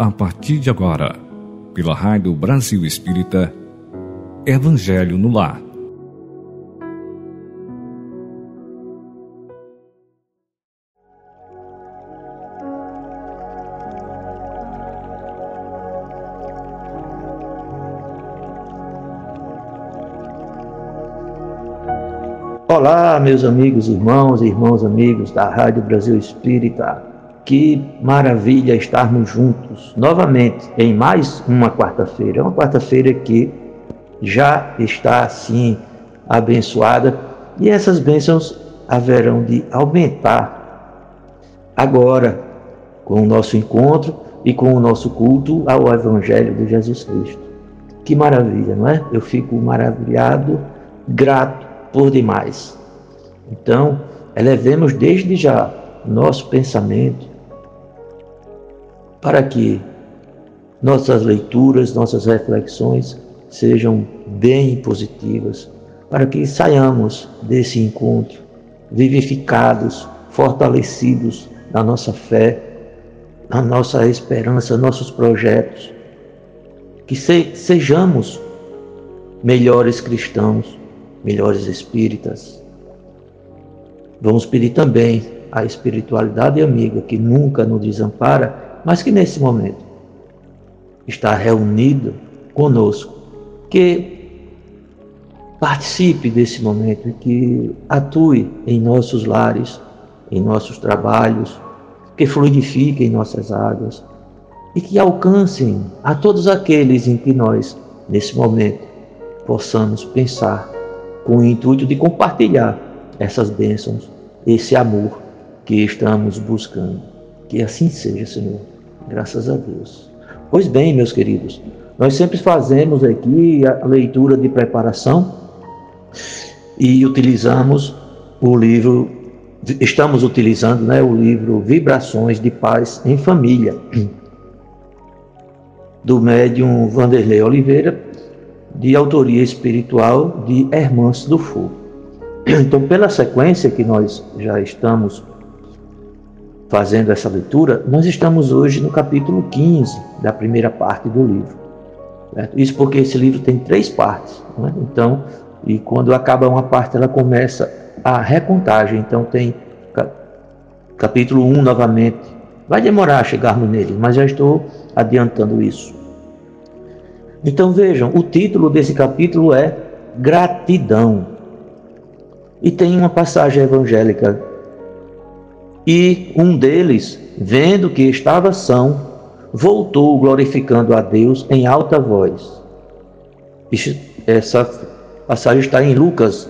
A partir de agora, pela Rádio Brasil Espírita, Evangelho no Lar. Olá, meus amigos, irmãos e irmãos amigos da Rádio Brasil Espírita. Que maravilha estarmos juntos novamente em mais uma quarta-feira. Uma quarta-feira que já está assim abençoada e essas bênçãos haverão de aumentar agora com o nosso encontro e com o nosso culto ao Evangelho de Jesus Cristo. Que maravilha, não é? Eu fico maravilhado, grato por demais. Então, elevemos desde já nosso pensamento para que nossas leituras, nossas reflexões sejam bem positivas, para que saiamos desse encontro vivificados, fortalecidos na nossa fé, na nossa esperança, nossos projetos, que sejamos melhores cristãos, melhores espíritas. Vamos pedir também a espiritualidade amiga que nunca nos desampara, mas que nesse momento está reunida conosco, que participe desse momento e que atue em nossos lares, em nossos trabalhos, que fluidifique em nossas águas e que alcancem a todos aqueles em que nós, nesse momento, possamos pensar com o intuito de compartilhar essas bênçãos, esse amor que estamos buscando. Que assim seja, Senhor. Graças a Deus. Pois bem, meus queridos, nós sempre fazemos aqui a leitura de preparação e utilizamos o livro, estamos utilizando né, o livro Vibrações de Paz em Família, do médium Vanderlei Oliveira, de autoria espiritual de Hermãos do Fogo. Então, pela sequência que nós já estamos fazendo essa leitura, nós estamos hoje no capítulo 15 da primeira parte do livro. Certo? Isso porque esse livro tem três partes. É? Então, e quando acaba uma parte, ela começa a recontagem. Então, tem capítulo 1 novamente. Vai demorar a chegarmos nele, mas já estou adiantando isso. Então vejam, o título desse capítulo é Gratidão. E tem uma passagem evangélica. E um deles, vendo que estava são, voltou glorificando a Deus em alta voz. Essa passagem está em Lucas,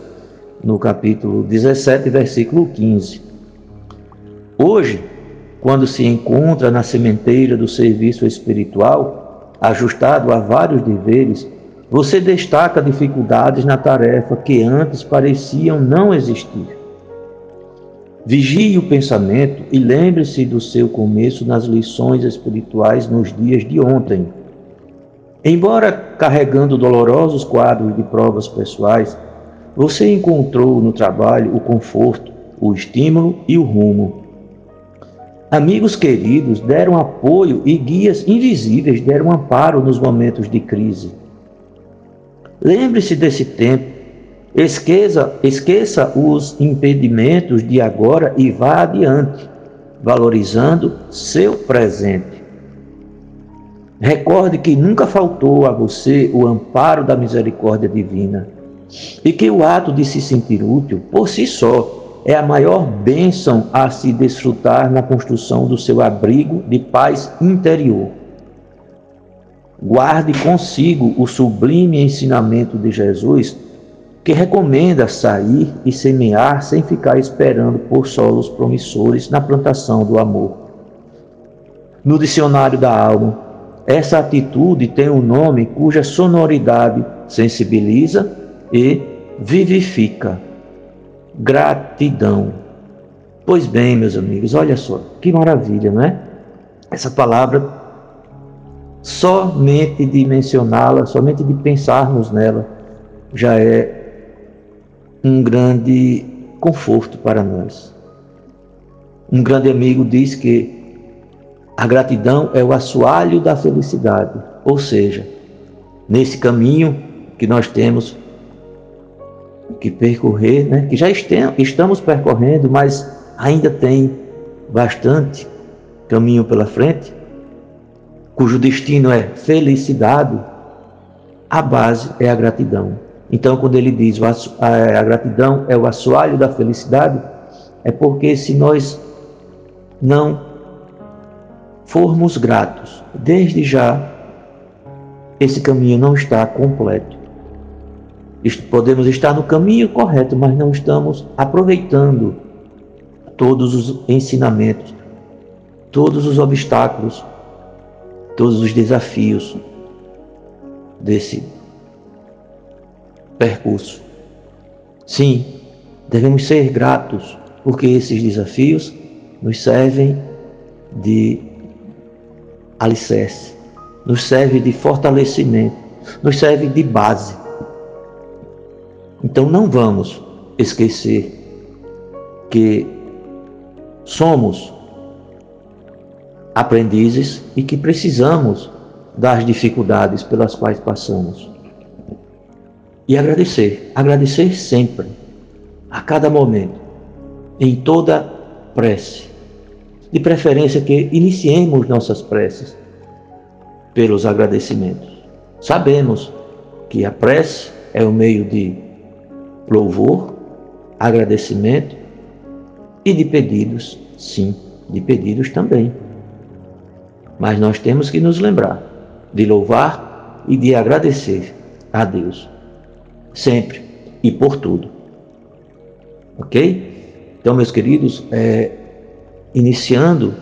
no capítulo 17, versículo 15. Hoje, quando se encontra na sementeira do serviço espiritual, ajustado a vários deveres, você destaca dificuldades na tarefa que antes pareciam não existir. Vigie o pensamento e lembre-se do seu começo nas lições espirituais nos dias de ontem. Embora carregando dolorosos quadros de provas pessoais, você encontrou no trabalho o conforto, o estímulo e o rumo. Amigos queridos deram apoio e guias invisíveis deram amparo nos momentos de crise. Lembre-se desse tempo. Esqueça, esqueça os impedimentos de agora e vá adiante, valorizando seu presente. Recorde que nunca faltou a você o amparo da misericórdia divina e que o ato de se sentir útil por si só é a maior bênção a se desfrutar na construção do seu abrigo de paz interior. Guarde consigo o sublime ensinamento de Jesus, que recomenda sair e semear sem ficar esperando por solos promissores na plantação do amor. No dicionário da alma, essa atitude tem um nome cuja sonoridade sensibiliza e vivifica gratidão. Pois bem, meus amigos, olha só, que maravilha, não é? Essa palavra, somente de mencioná-la, somente de pensarmos nela, já é um grande conforto para nós. Um grande amigo diz que a gratidão é o assoalho da felicidade, ou seja, nesse caminho que nós temos que percorrer, né, que já estamos percorrendo, mas ainda tem bastante caminho pela frente, cujo destino é felicidade, a base é a gratidão. Então, quando ele diz a gratidão é o assoalho da felicidade, é porque se nós não formos gratos, desde já, esse caminho não está completo. Podemos estar no caminho correto, mas não estamos aproveitando todos os ensinamentos, todos os obstáculos, todos os desafios desse percurso. Sim, devemos ser gratos, porque esses desafios nos servem de alicerce, nos serve de fortalecimento, nos serve de base então não vamos esquecer que somos aprendizes e que precisamos das dificuldades pelas quais passamos. E agradecer, agradecer sempre, a cada momento, em toda prece. De preferência que iniciemos nossas preces pelos agradecimentos. Sabemos que a prece é o meio de louvor, agradecimento e de pedidos, sim, de pedidos também. Mas nós temos que nos lembrar de louvar e de agradecer a Deus, sempre e por tudo. Ok? Então, meus queridos, é, iniciando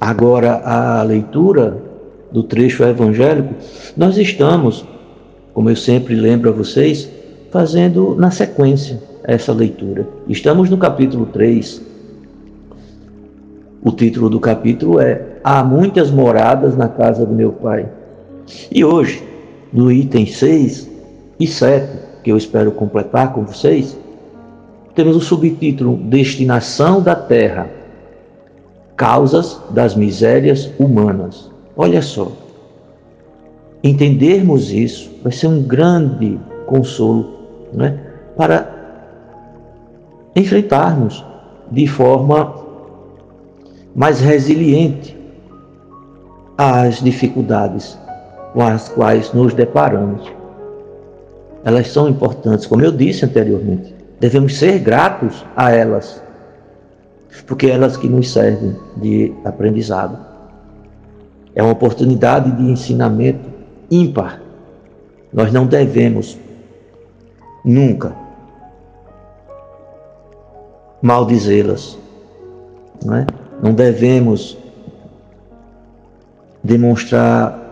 agora a leitura do trecho evangélico, nós estamos como eu sempre lembro a vocês, fazendo na sequência essa leitura. Estamos no capítulo 3. O título do capítulo é Há muitas moradas na casa do meu pai. E hoje, no item 6 e 7, que eu espero completar com vocês, temos o subtítulo Destinação da Terra Causas das Misérias Humanas. Olha só, entendermos isso vai ser um grande consolo né, para enfrentarmos de forma mais resiliente as dificuldades com as quais nos deparamos. Elas são importantes, como eu disse anteriormente. Devemos ser gratos a elas, porque é elas que nos servem de aprendizado. É uma oportunidade de ensinamento ímpar. Nós não devemos nunca maldizê-las. Não, é? não devemos demonstrar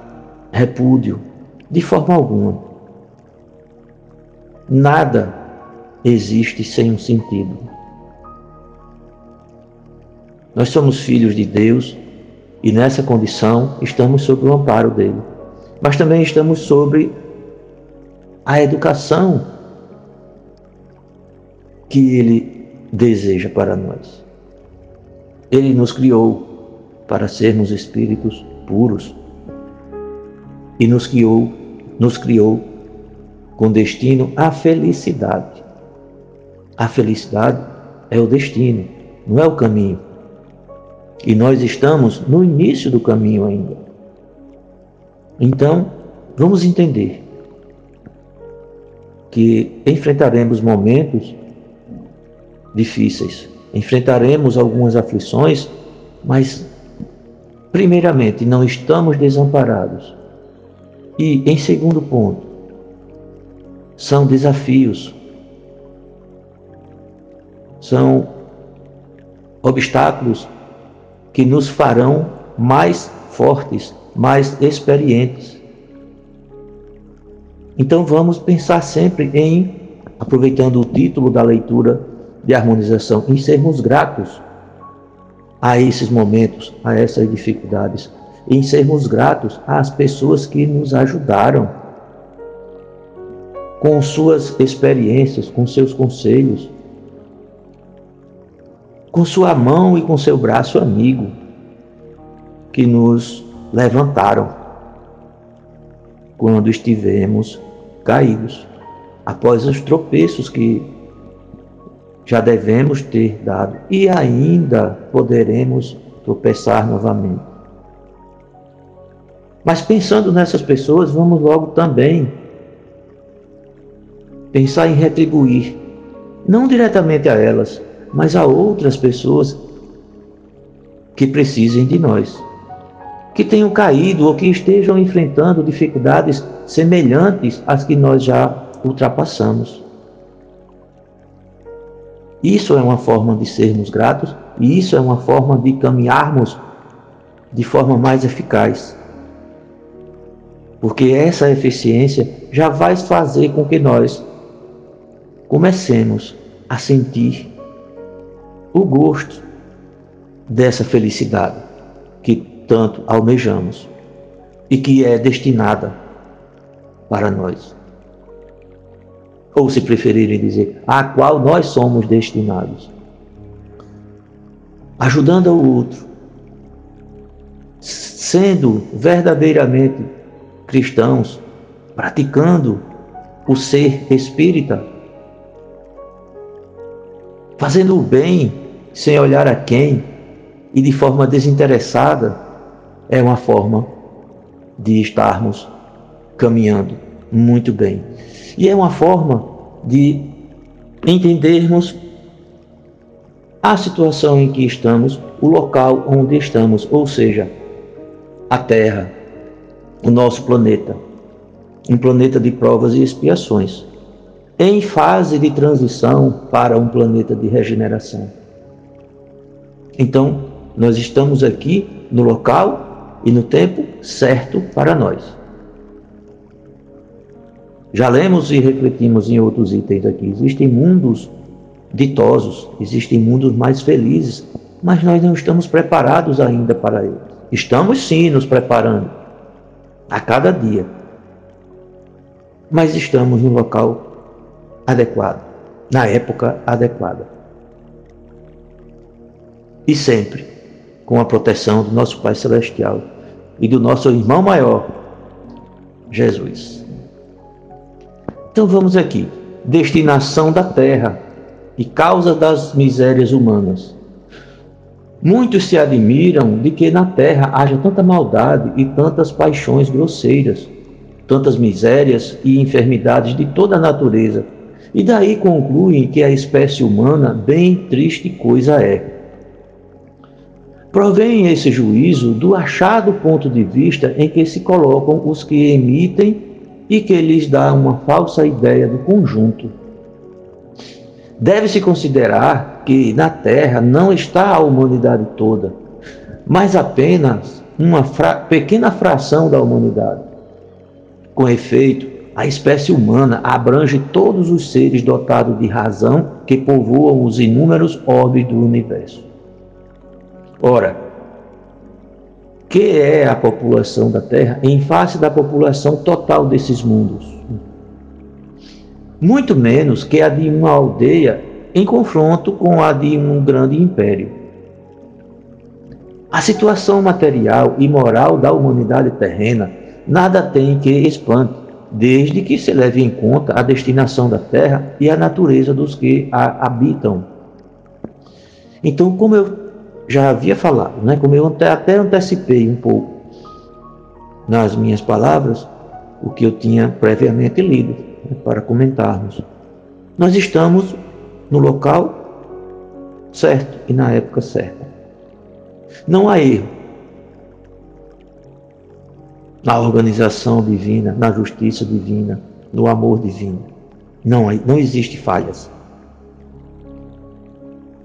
repúdio de forma alguma. Nada existe sem um sentido. Nós somos filhos de Deus e nessa condição estamos sob o amparo dele mas também estamos sobre a educação que Ele deseja para nós. Ele nos criou para sermos espíritos puros e nos criou, nos criou com destino à felicidade. A felicidade é o destino, não é o caminho. E nós estamos no início do caminho ainda. Então, vamos entender que enfrentaremos momentos difíceis, enfrentaremos algumas aflições, mas, primeiramente, não estamos desamparados. E, em segundo ponto, são desafios, são obstáculos que nos farão mais fortes mais experientes. Então vamos pensar sempre em, aproveitando o título da leitura de harmonização, em sermos gratos a esses momentos, a essas dificuldades, em sermos gratos às pessoas que nos ajudaram com suas experiências, com seus conselhos, com sua mão e com seu braço amigo, que nos levantaram quando estivemos caídos, após os tropeços que já devemos ter dado e ainda poderemos tropeçar novamente. Mas pensando nessas pessoas, vamos logo também pensar em retribuir, não diretamente a elas, mas a outras pessoas que precisem de nós, que tenham caído ou que estejam enfrentando dificuldades semelhantes às que nós já ultrapassamos. Isso é uma forma de sermos gratos e isso é uma forma de caminharmos de forma mais eficaz. Porque essa eficiência já vai fazer com que nós comecemos a sentir o gosto dessa felicidade que tanto almejamos e que é destinada para nós. Ou, se preferirem dizer, a qual nós somos destinados. Ajudando o outro, sendo verdadeiramente cristãos, praticando o ser espírita, fazendo o bem sem olhar a quem e de forma desinteressada, é uma forma de estarmos caminhando muito bem. E é uma forma de entendermos a situação em que estamos, o local onde estamos, ou seja, a Terra, o nosso planeta, um planeta de provas e expiações, em fase de transição para um planeta de regeneração. Então, nós estamos aqui no local e no tempo certo para nós. Já lemos e refletimos em outros itens aqui. Existem mundos ditosos, existem mundos mais felizes, mas nós não estamos preparados ainda para eles. Estamos sim nos preparando a cada dia, mas estamos no local adequado, na época adequada. E sempre com a proteção do nosso Pai Celestial e do nosso irmão maior, Jesus. Então vamos aqui. Destinação da terra e causa das misérias humanas. Muitos se admiram de que na terra haja tanta maldade e tantas paixões grosseiras, tantas misérias e enfermidades de toda a natureza, e daí concluem que a espécie humana bem triste coisa é. Provém esse juízo do achado ponto de vista em que se colocam os que emitem e que lhes dá uma falsa ideia do conjunto. Deve-se considerar que na Terra não está a humanidade toda, mas apenas uma fra pequena fração da humanidade. Com efeito, a espécie humana abrange todos os seres dotados de razão que povoam os inúmeros orbes do universo. Ora, que é a população da Terra em face da população total desses mundos. Muito menos que a de uma aldeia em confronto com a de um grande império. A situação material e moral da humanidade terrena nada tem que espante, desde que se leve em conta a destinação da terra e a natureza dos que a habitam. Então, como eu já havia falado, né? como eu até antecipei um pouco nas minhas palavras, o que eu tinha previamente lido? Para comentarmos. Nós estamos no local certo e na época certa. Não há erro na organização divina, na justiça divina, no amor divino. Não, não existe falhas.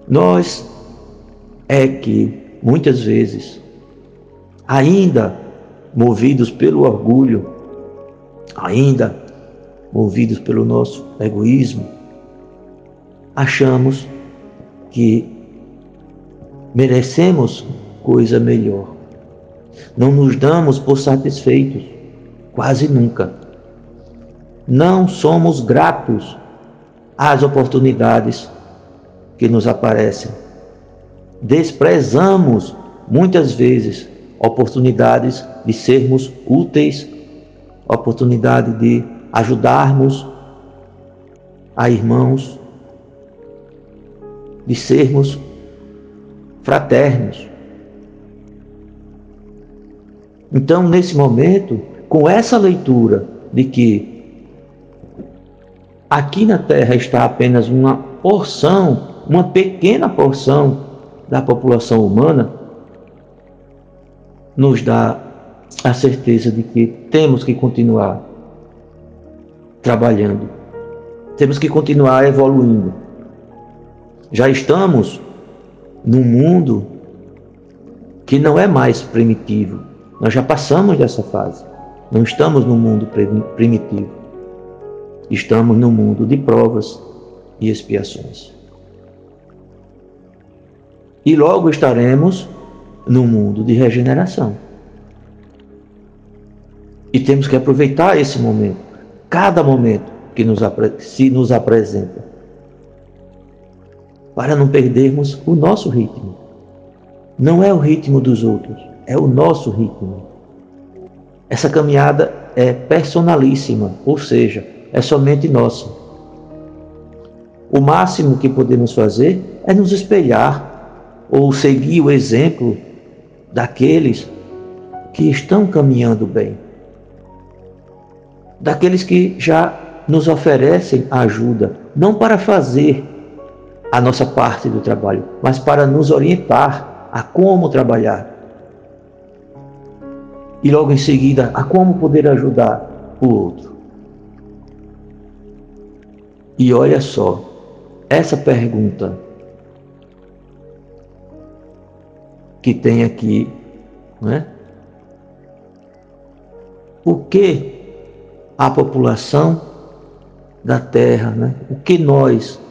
Nós é que, muitas vezes, ainda movidos pelo orgulho, ainda movidos pelo nosso egoísmo, achamos que merecemos coisa melhor. Não nos damos por satisfeitos, quase nunca. Não somos gratos às oportunidades que nos aparecem desprezamos muitas vezes oportunidades de sermos úteis, oportunidade de ajudarmos a irmãos, de sermos fraternos. Então, nesse momento, com essa leitura de que aqui na Terra está apenas uma porção, uma pequena porção da população humana, nos dá a certeza de que temos que continuar trabalhando, temos que continuar evoluindo. Já estamos num mundo que não é mais primitivo, nós já passamos dessa fase. Não estamos no mundo primitivo. Estamos no mundo de provas e expiações. E logo estaremos no mundo de regeneração. E temos que aproveitar esse momento, cada momento que nos, se nos apresenta, para não perdermos o nosso ritmo. Não é o ritmo dos outros, é o nosso ritmo. Essa caminhada é personalíssima, ou seja, é somente nossa. O máximo que podemos fazer é nos espelhar ou seguir o exemplo daqueles que estão caminhando bem, daqueles que já nos oferecem ajuda, não para fazer a nossa parte do trabalho, mas para nos orientar a como trabalhar. E logo em seguida, a como poder ajudar o outro. E olha só, essa pergunta que tem aqui, né? Por que a população da Terra, né? O que nós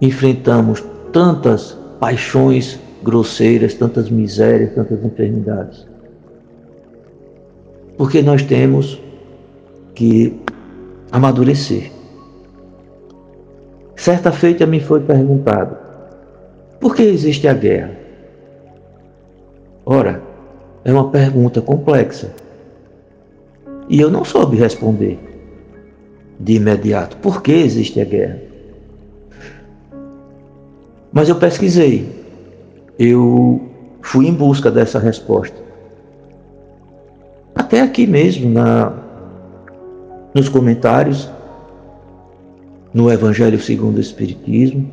enfrentamos tantas paixões grosseiras, tantas misérias, tantas enfermidades? Porque nós temos que amadurecer. Certa feita me foi perguntado: por que existe a guerra? Ora, é uma pergunta complexa. E eu não soube responder de imediato por que existe a guerra. Mas eu pesquisei, eu fui em busca dessa resposta. Até aqui mesmo, na, nos comentários, no Evangelho segundo o Espiritismo.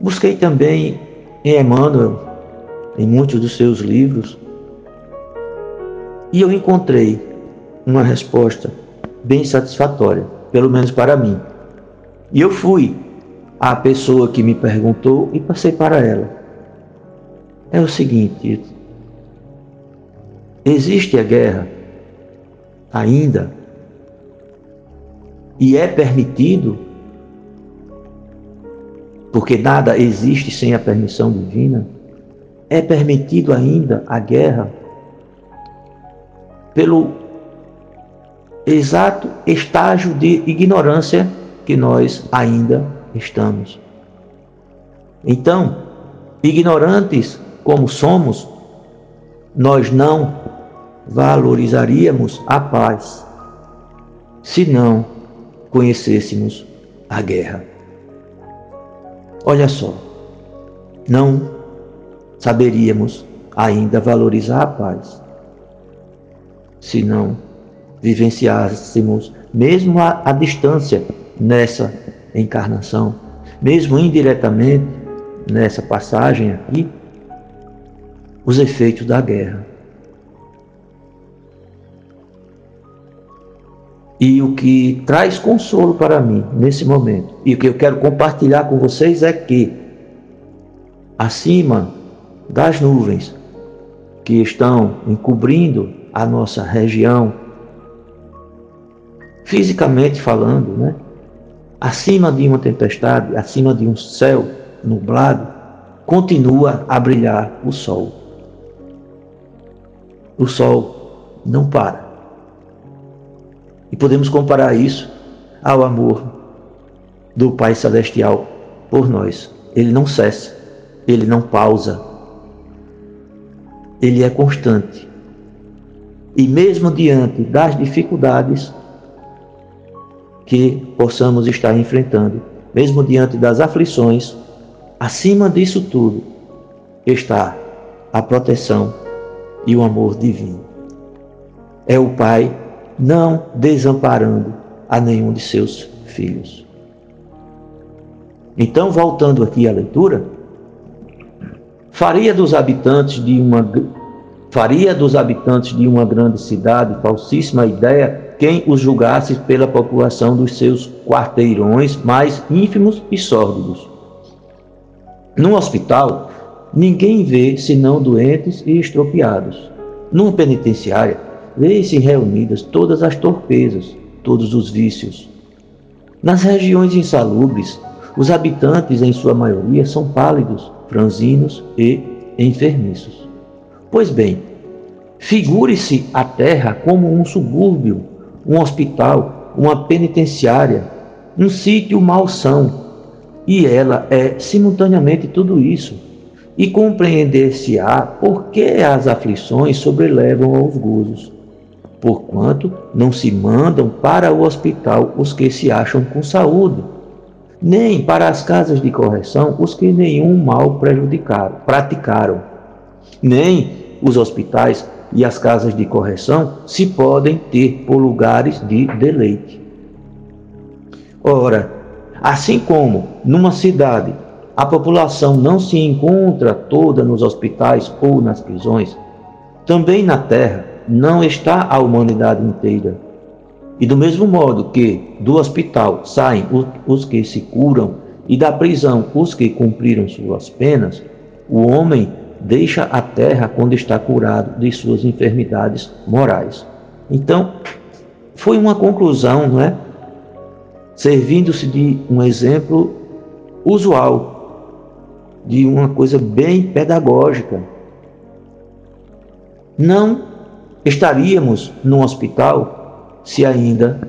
Busquei também em Emmanuel, em muitos dos seus livros, e eu encontrei uma resposta bem satisfatória, pelo menos para mim. E eu fui à pessoa que me perguntou e passei para ela. É o seguinte: existe a guerra ainda? E é permitido, porque nada existe sem a permissão divina? É permitido ainda a guerra pelo exato estágio de ignorância que nós ainda estamos. Então, ignorantes como somos, nós não valorizaríamos a paz se não conhecêssemos a guerra. Olha só, não saberíamos ainda valorizar a paz. Se não vivenciássemos, mesmo a distância nessa encarnação, mesmo indiretamente nessa passagem aqui, os efeitos da guerra. E o que traz consolo para mim nesse momento, e o que eu quero compartilhar com vocês é que, acima das nuvens que estão encobrindo a nossa região, fisicamente falando, né? acima de uma tempestade, acima de um céu nublado, continua a brilhar o sol. O sol não para. E podemos comparar isso ao amor do Pai Celestial por nós. ele não cessa, ele não pausa, ele é constante. E mesmo diante das dificuldades que possamos estar enfrentando, mesmo diante das aflições, acima disso tudo está a proteção e o amor divino. É o Pai não desamparando a nenhum de seus filhos. Então, voltando aqui à leitura, faria dos habitantes de uma faria dos habitantes de uma grande cidade falsíssima ideia quem os julgasse pela população dos seus quarteirões mais ínfimos e sórdidos. Num hospital, ninguém vê senão doentes e estropiados. Numa penitenciária, vê-se reunidas todas as torpezas, todos os vícios. Nas regiões insalubres, os habitantes, em sua maioria, são pálidos, franzinos e enfermiços. Pois bem, figure-se a terra como um subúrbio, um hospital, uma penitenciária, um sítio malsão, e ela é simultaneamente tudo isso. E compreender-se-á por que as aflições sobrelevam aos gozos porquanto não se mandam para o hospital os que se acham com saúde, nem para as casas de correção os que nenhum mal prejudicaram, praticaram, nem os hospitais e as casas de correção se podem ter por lugares de deleite. Ora, assim como numa cidade a população não se encontra toda nos hospitais ou nas prisões, também na terra não está a humanidade inteira. E do mesmo modo que do hospital saem os que se curam e da prisão os que cumpriram suas penas, o homem deixa a terra quando está curado de suas enfermidades morais. Então, foi uma conclusão, não é? Servindo-se de um exemplo usual, de uma coisa bem pedagógica. Não estaríamos no hospital se ainda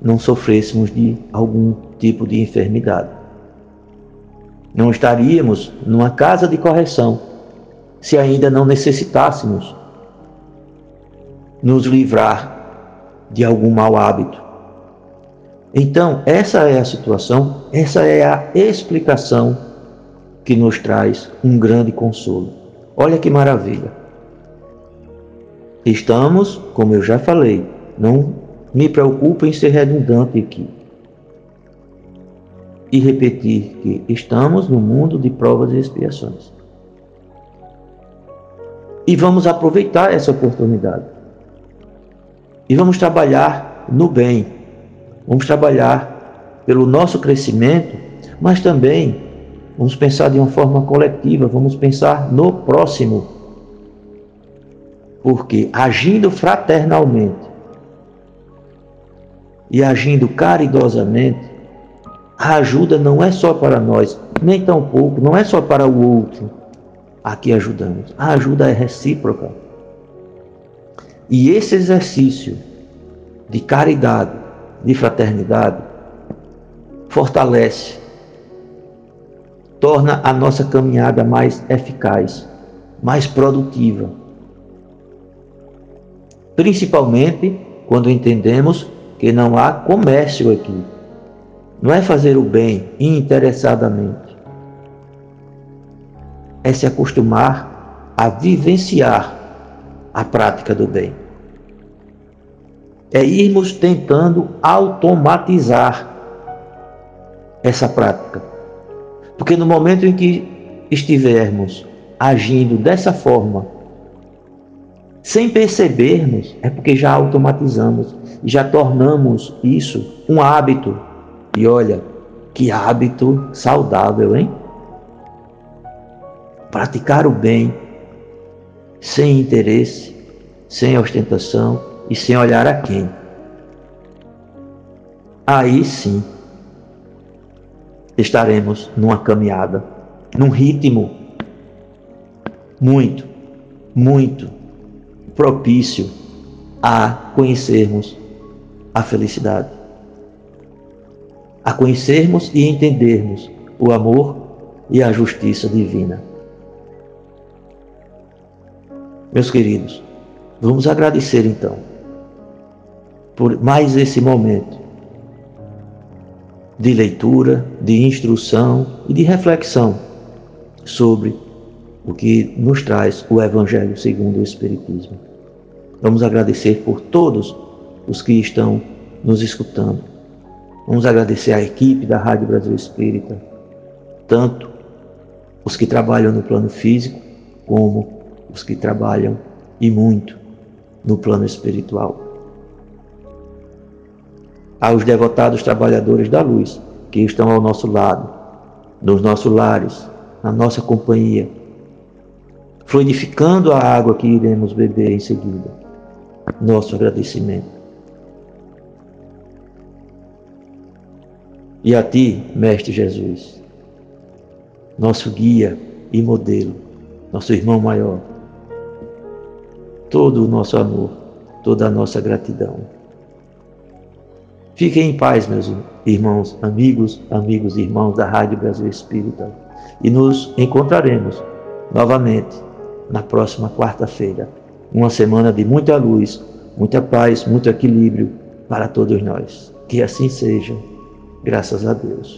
não sofrêssemos de algum tipo de enfermidade. Não estaríamos numa casa de correção se ainda não necessitássemos nos livrar de algum mau hábito. Então, essa é a situação, essa é a explicação que nos traz um grande consolo. Olha que maravilha. Estamos, como eu já falei, não me preocupo em ser redundante aqui e repetir que estamos no mundo de provas e expiações. E vamos aproveitar essa oportunidade. E vamos trabalhar no bem. Vamos trabalhar pelo nosso crescimento, mas também vamos pensar de uma forma coletiva, vamos pensar no próximo porque agindo fraternalmente e agindo caridosamente, a ajuda não é só para nós, nem tampouco, não é só para o outro a que ajudamos. A ajuda é recíproca. E esse exercício de caridade, de fraternidade, fortalece, torna a nossa caminhada mais eficaz, mais produtiva principalmente quando entendemos que não há comércio aqui. Não é fazer o bem interessadamente. É se acostumar a vivenciar a prática do bem. É irmos tentando automatizar essa prática. Porque no momento em que estivermos agindo dessa forma, sem percebermos, é porque já automatizamos, já tornamos isso um hábito. E olha, que hábito saudável, hein? Praticar o bem sem interesse, sem ostentação e sem olhar a quem. Aí sim estaremos numa caminhada, num ritmo muito, muito propício a conhecermos a felicidade, a conhecermos e entendermos o amor e a justiça divina. Meus queridos, vamos agradecer então por mais esse momento de leitura, de instrução e de reflexão sobre o que nos traz o Evangelho segundo o Espiritismo. Vamos agradecer por todos os que estão nos escutando. Vamos agradecer à equipe da Rádio Brasil Espírita, tanto os que trabalham no plano físico, como os que trabalham e muito no plano espiritual. Aos devotados trabalhadores da luz que estão ao nosso lado, nos nossos lares, na nossa companhia, fluidificando a água que iremos beber em seguida. Nosso agradecimento. E a Ti, Mestre Jesus, nosso guia e modelo, nosso irmão maior, todo o nosso amor, toda a nossa gratidão. Fiquem em paz, meus irmãos, amigos, amigos e irmãos da Rádio Brasil Espírita, e nos encontraremos novamente na próxima quarta-feira. Uma semana de muita luz, muita paz, muito equilíbrio para todos nós. Que assim seja. Graças a Deus.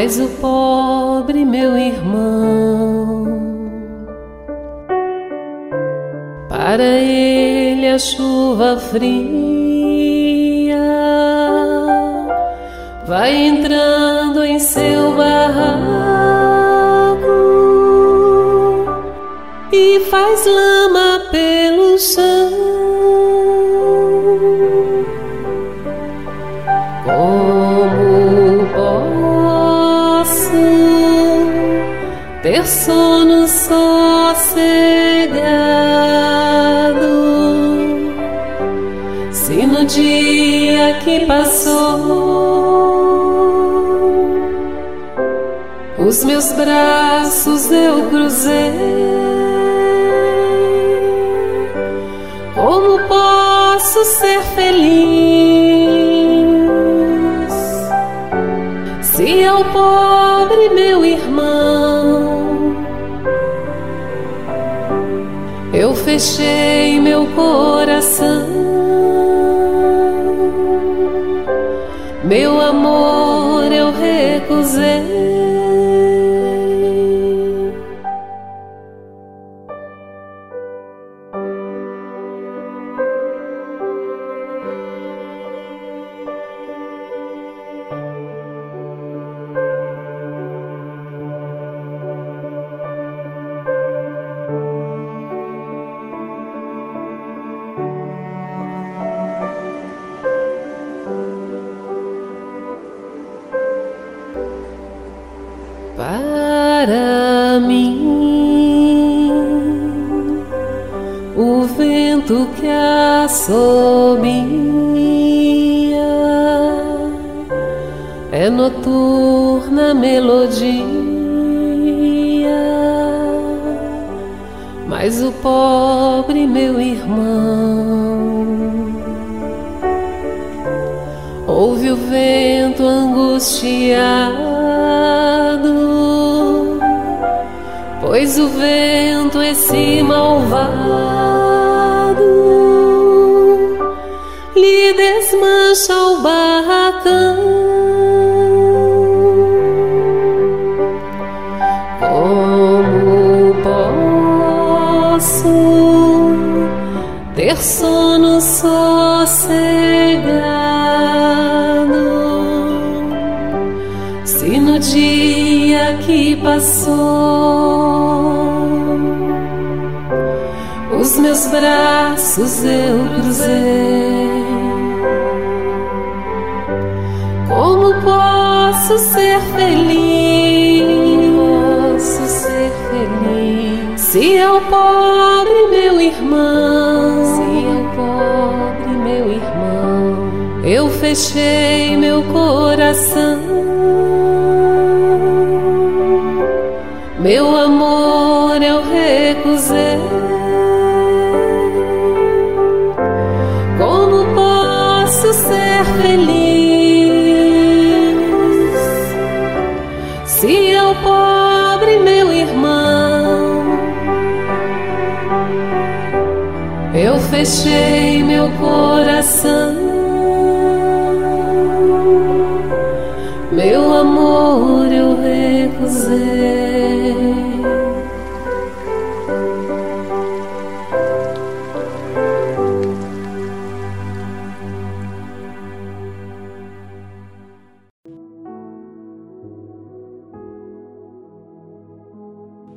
Mas o pobre meu irmão, para ele a chuva fria vai entrando em seu barraco. e faz lama pelo chão. Ter sono sossegado se no dia que passou os meus braços eu cruzei? Como posso ser feliz fechei meu coração, pois o vento esse malvado lhe desmancha o barracão. Como posso ter sono sossegado. Braços eu cruzei, como posso ser feliz? Posso ser feliz se eu pobre meu irmão, se eu pobre meu irmão, eu fechei meu coração, meu amor eu recusei. Fechei meu coração, meu amor eu recusei.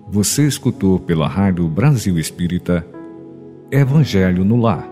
Você escutou pela Rádio Brasil Espírita Evangelho no Lar